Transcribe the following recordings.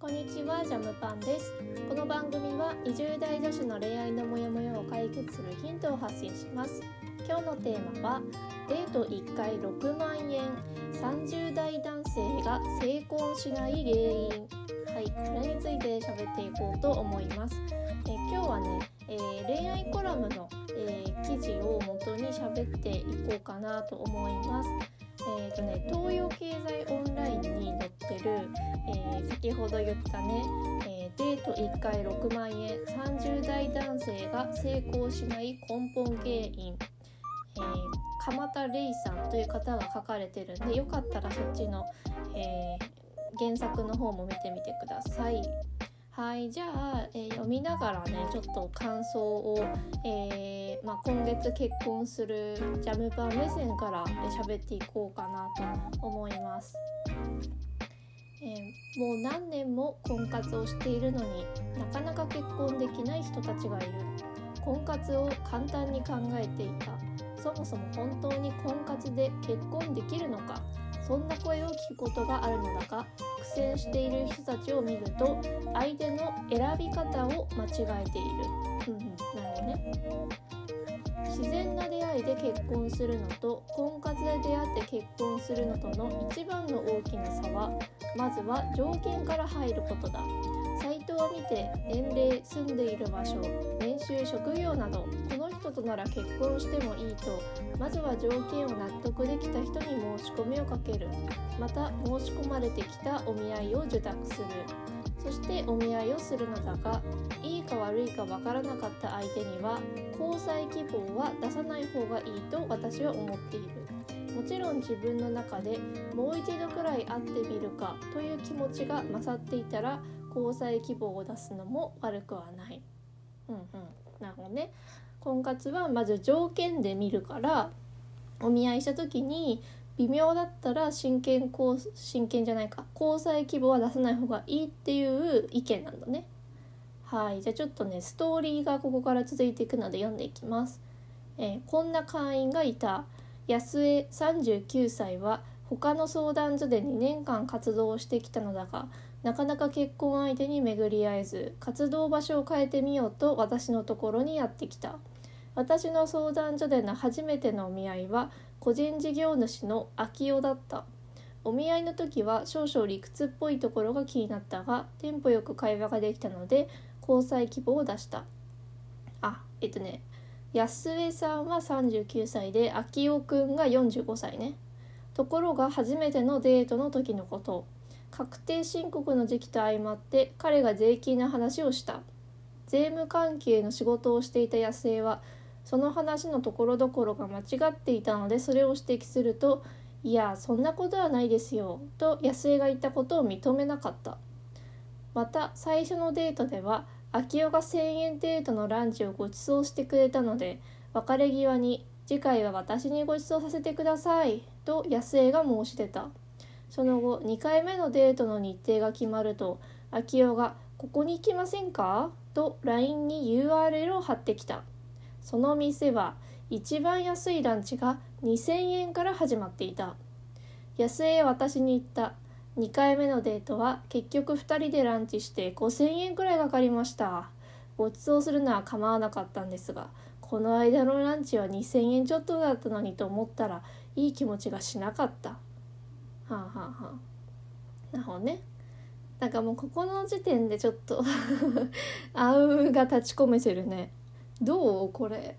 こんにちはジャムパンです。この番組は20代女子の恋愛のモヤモヤを解決するヒントを発信します。今日のテーマはデート1回6万円。30代男性が成婚しない原因。はいこれについて喋っていこうと思います。え今日はね、えー、恋愛コラムの、えー、記事を元に喋っていこうかなと思います。えーとね、東洋経済オンラインに載ってる、えー、先ほど言ったね、えー、デート1回6万円30代男性が成功しない根本原因、えー、鎌田玲さんという方が書かれてるんでよかったらそっちの、え原作の方も見てみてください。はいじゃあ、えー、読みながらねちょっと感想を、えー、まあ、今月結婚するジャムパン目線から喋、えっていこうかなと思います。えー、もう何年も婚活をしているのになかなか結婚できない人たちがいる。婚活を簡単に考えていた。そもそも本当に婚活で結婚できるのか。そんな声を聞くことがあるのだが苦戦している人たちを見ると相手の選び方を間違えている。うんうん、なるほどね自然な出会いで結婚するのと婚活で出会って結婚するのとの一番の大きな差はまずは条件から入ることだを見て年齢住んでいる場所年収職業などこの人となら結婚してもいいとまずは条件を納得できた人に申し込みをかける。また申し込まれてきたお見合いを受託する。そしてお見合いをするのだがいいか悪いかわからなかった相手には交際希望は出さない方がいいと私は思っている。もちろん自分の中でもう一度くらい会ってみるかという気持ちが勝っていたら交際希望を出すのも悪くはない。うんうん、なるほどね。婚活はまず条件で見るからお見合いした時に微妙だったら真剣交真剣じゃないか交際希望は出さない方がいいっていう意見なんだね。はいじゃあちょっとねストーリーがここから続いていくので読んでいきます。えー、こんな会員がいた安江39歳は他の相談所で2年間活動してきたのだがなかなか結婚相手に巡り合えず活動場所を変えてみようと私のところにやってきた。私の相談所での初めてのお見合いは個人事業主の秋代だった。お見合いの時は少々理屈っぽいところが気になったがテンポよく会話ができたので交際希望を出した。あえっとね安江さんは39歳で秋代くんが45歳ね。ところが初めてのデートの時のこと。確定申告の時期と相まって彼が税金の話をした。税務関係の仕事をしていた野生はその話のところどころが間違っていたのでそれを指摘すると「いやそんなことはないですよ」と安江が言ったことを認めなかった。また最初のデートでは秋代が1,000円程度のランチをご馳走してくれたので別れ際に「次回は私にご馳走させてください」と安江が申し出た。その後2回目のデートの日程が決まると秋代が「ここに行きませんか?」と LINE に URL を貼ってきた。その店は一番安いランチが2000円から始まっていた。安江は私に言った。2回目のデートは結局2人でランチして5000円くらいかかりました。ご馳走するのは構わなかったんですがこの間のランチは2000円ちょっとだったのにと思ったらいい気持ちがしなかった。はあはあはあ。なるほどね。なんかもうここの時点でちょっと あうが立ち込めてるね。どうこれ。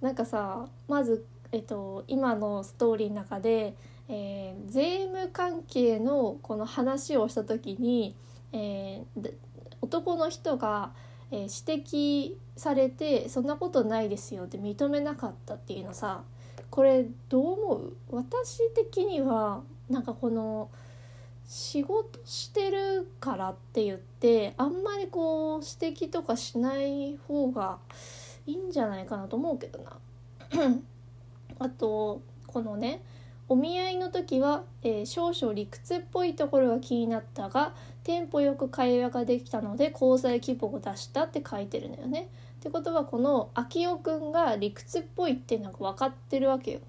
なんかさまず、えっと、今のストーリーの中で、えー、税務関係のこの話をした時に、えー、男の人が、えー、指摘されてそんなことないですよって認めなかったっていうのさこれどう思う？私的にはなんかこの仕事してるからって言ってあんまりこう指摘とかしない方がいいんじゃないかなと思うけどな。あとこのねお見合いの時は、えー、少々理屈っぽいところが気になったがテンポよく会話ができたので交際希望を出したって書いてるのよね。ってことはこの秋代くんが理屈っぽいっていうのが分かってるわけよ。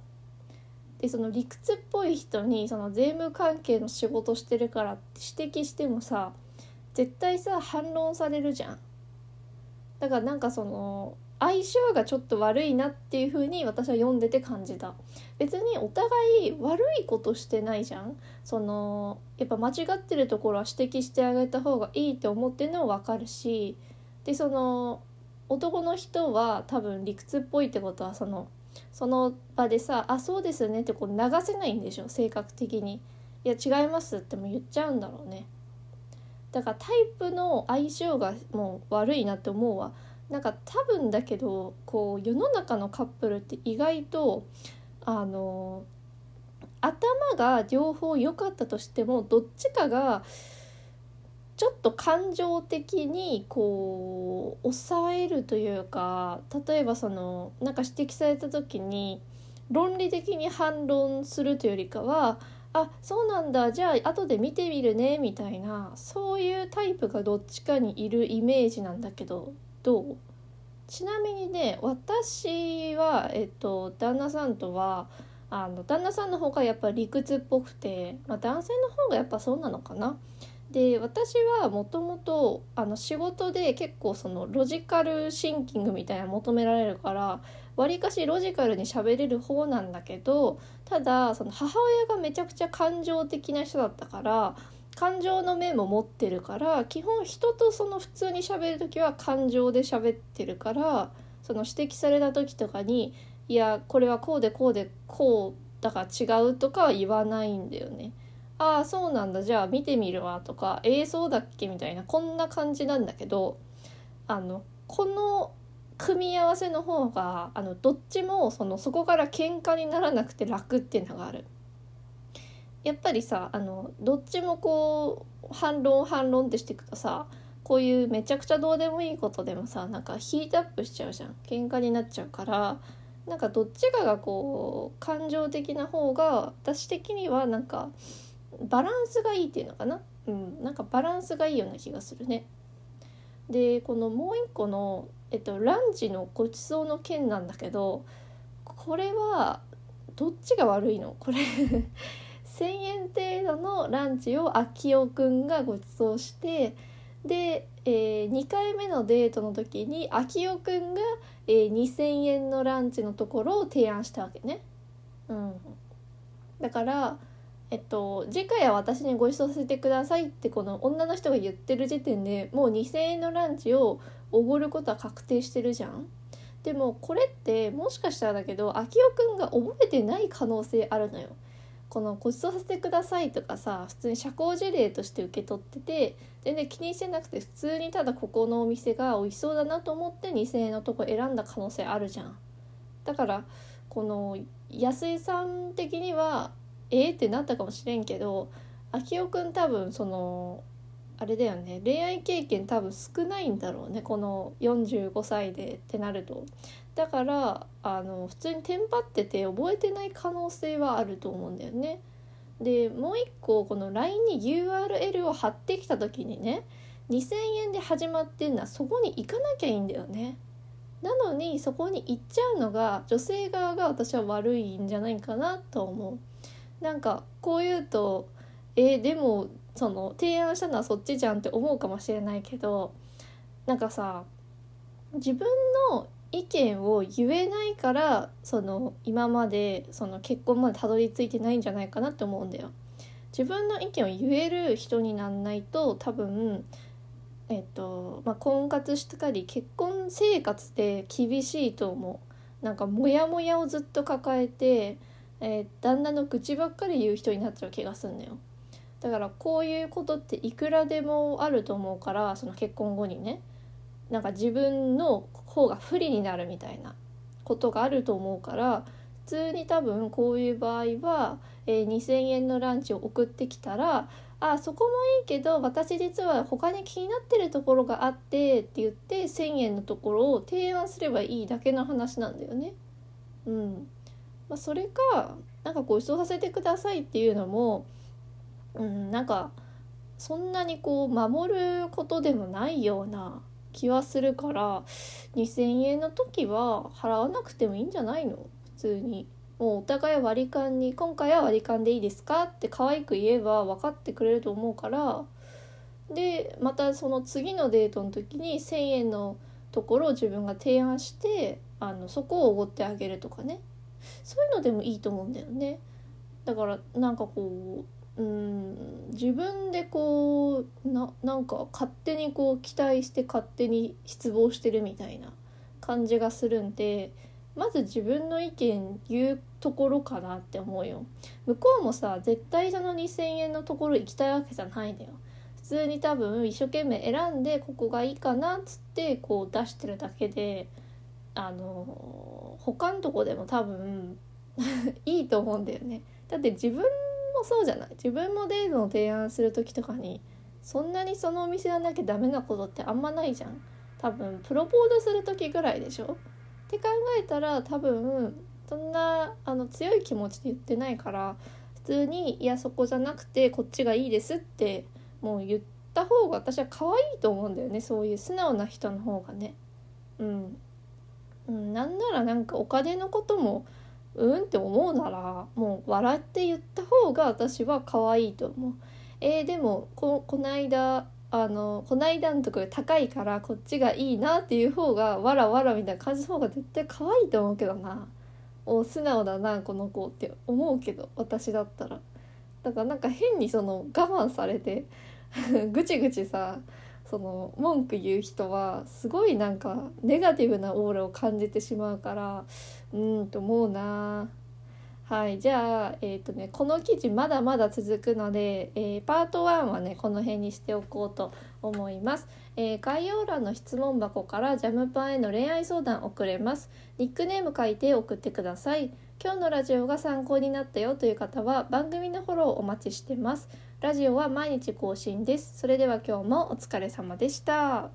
でその理屈っぽい人にその税務関係の仕事してるからって指摘してもさ絶対さ反論されるじゃん。だからなんかその相性がちょっと悪いなっていう風に私は読んでて感じた。別にお互い悪いことしてないじゃん。そのやっぱ間違ってるところは指摘してあげた方がいいって思ってるのは分かるし。でその男の人は多分理屈っぽいってことはそのその場でさ「あそうですね」ってこう流せないんでしょ性格的に。いや違いますっても言っちゃうんだろうね。だからタイプの相性がもう悪いなって思うわ。なんか多分だけどこう世の中のカップルって意外とあの頭が両方良かったとしてもどっちかがちょっと感情的にこう抑えるというか例えばそのなんか指摘された時に論理的に反論するというよりかはあそうなんだじゃあ後で見てみるねみたいなそういうタイプがどっちかにいるイメージなんだけどどう？ちなみにね私は、えっと、旦那さんとはあの旦那さんの方がやっぱ理屈っぽくて、まあ、男性の方がやっぱそうなのかな。で私はもともと仕事で結構そのロジカルシンキングみたいな求められるからわりかしロジカルに喋れる方なんだけどただその母親がめちゃくちゃ感情的な人だったから感情の面も持ってるから基本人とその普通に喋る時は感情で喋ってるからその指摘された時とかに「いやこれはこうでこうでこうだから違う」とかは言わないんだよね。ああそうなんだじゃあ見てみるわとか「ええー、そうだっけ?」みたいなこんな感じなんだけどあのこの組み合わせの方があのどっちもそのそこから喧嘩にならなくて楽っていうのがある。やっぱりさあのどっちもこう反論反論ってしていくとさこういうめちゃくちゃどうでもいいことでもさなんかヒートアップしちゃうじゃん喧嘩になっちゃうからなんかどっちかがこう感情的な方が私的にはなんかバランスがいいっていうのかな？うんなんかバランスがいいような気がするね。でこのもう一個の、えっと、ランチのごちそうの件なんだけどこれはどっちが悪いの？これ 1,000円程度のランチを秋代くんがご馳走してで、えー、2回目のデートの時に秋代くんが、えー、2,000円のランチのところを提案したわけね。うん、だからえっと、次回は私にご馳走させてくださいってこの女の人が言ってる時点でもう2,000円のランチをおごることは確定してるじゃん。でもこれってもしかしたらだけど秋代くんが覚えてない可能性あるのよ。このご馳走させてくださいとかさ普通に社交辞令として受け取ってて全然気にしてなくて普通にただここのお店が美味しそうだなと思って2,000円のとこ選んだ可能性あるじゃん。だからこの安井さん的にはえー、ってなったかもしれんけど秋代くん多分そのあれだよね恋愛経験多分少ないんだろうねこの45歳でってなるとだからあの普通にテンパってて覚えてない可能性はあると思うんだよね。でもう一個この LINE に URL を貼ってきた時にね2,000円で始まってんのはそこに行かなきゃいいんだよね。なのにそこに行っちゃうのが女性側が私は悪いんじゃないかなと思う。なんかこう言うとえー、でもその提案したのはそっちじゃんって思うかもしれないけどなんかさ自分の意見を言えないからその今までその結婚までたどり着いてないんじゃないかなって思うんだよ。自分の意見を言える人になんないと多分えっとまあ、婚活したり結婚生活で厳しいと思うなんかモヤモヤをずっと抱えてえー、旦那の愚痴ばっかり言う人になっちゃう気がすんのよ。だからこういうことっていくらでもあると思うからその結婚後にね。なんか自分の方が不利になるみたいなことがあると思うから普通に多分こういう場合は、えー、2,000円のランチを送ってきたら「あそこもいいけど私実は他に気になってるところがあって」って言って1,000円のところを提案すればいいだけの話なんだよね。うん。まあ、それかなんかご馳走させてくださいっていうのも、うん、なんかそんなにこう守ることでもないような気はするから2,000円の時は払わなくてもいいんじゃないの？普通に。もうお互い割り勘に「今回は割り勘でいいですか?」って可愛く言えば分かってくれると思うからでまたその次のデートの時に1,000円のところを自分が提案してあのそこをおごってあげるとかねそういうのでもいいと思うんだよね。だからなんかこううん自分でこうななんか勝手にこう期待して勝手に失望してるみたいな感じがするんでまず自分の意見言うところかなって思うよ向こうもさ絶対その2,000円のところ行きたいわけじゃないんだよ普通に多分一生懸命選んでここがいいかなっつってこう出してるだけであの他のとこでも多分 いいと思うんだよね。だって自分もそうじゃない？自分もデートの提案する時とかにそんなにそのお店はなきゃダメなことってあんまないじゃん。多分プロポーズする時ぐらいでしょ？って考えたら多分そんなあの強い気持ちで言ってないから普通に「いやそこじゃなくてこっちがいいです」ってもう言った方が私は可愛いと思うんだよね。そういう素直な人の方がね。うん、うん、なんならなんかお金のこともうんって思うならもう笑って言った方が私は可愛いと思う。えー、でもここの間あのこないだのところ高いからこっちがいいなっていう方がわらわらみたいな感じの方が絶対可愛いと思うけどなお素直だなこの子って思うけど私だったらだからなんか変にその我慢されて ぐちぐちさその文句言う人はすごいなんかネガティブなオーラを感じてしまうからうんと思うな。はいじゃあ、えーとね、この記事まだまだ続くので、えー、パート1はねこの辺にしておこうと思います、えー、概要欄の質問箱からジャムパンへの恋愛相談送れます。ニックネーム書いて送ってください。今日のラジオが参考になったよという方は番組のフォローお待ちしてます。ラジオは毎日更新です。それでは今日もお疲れ様でした。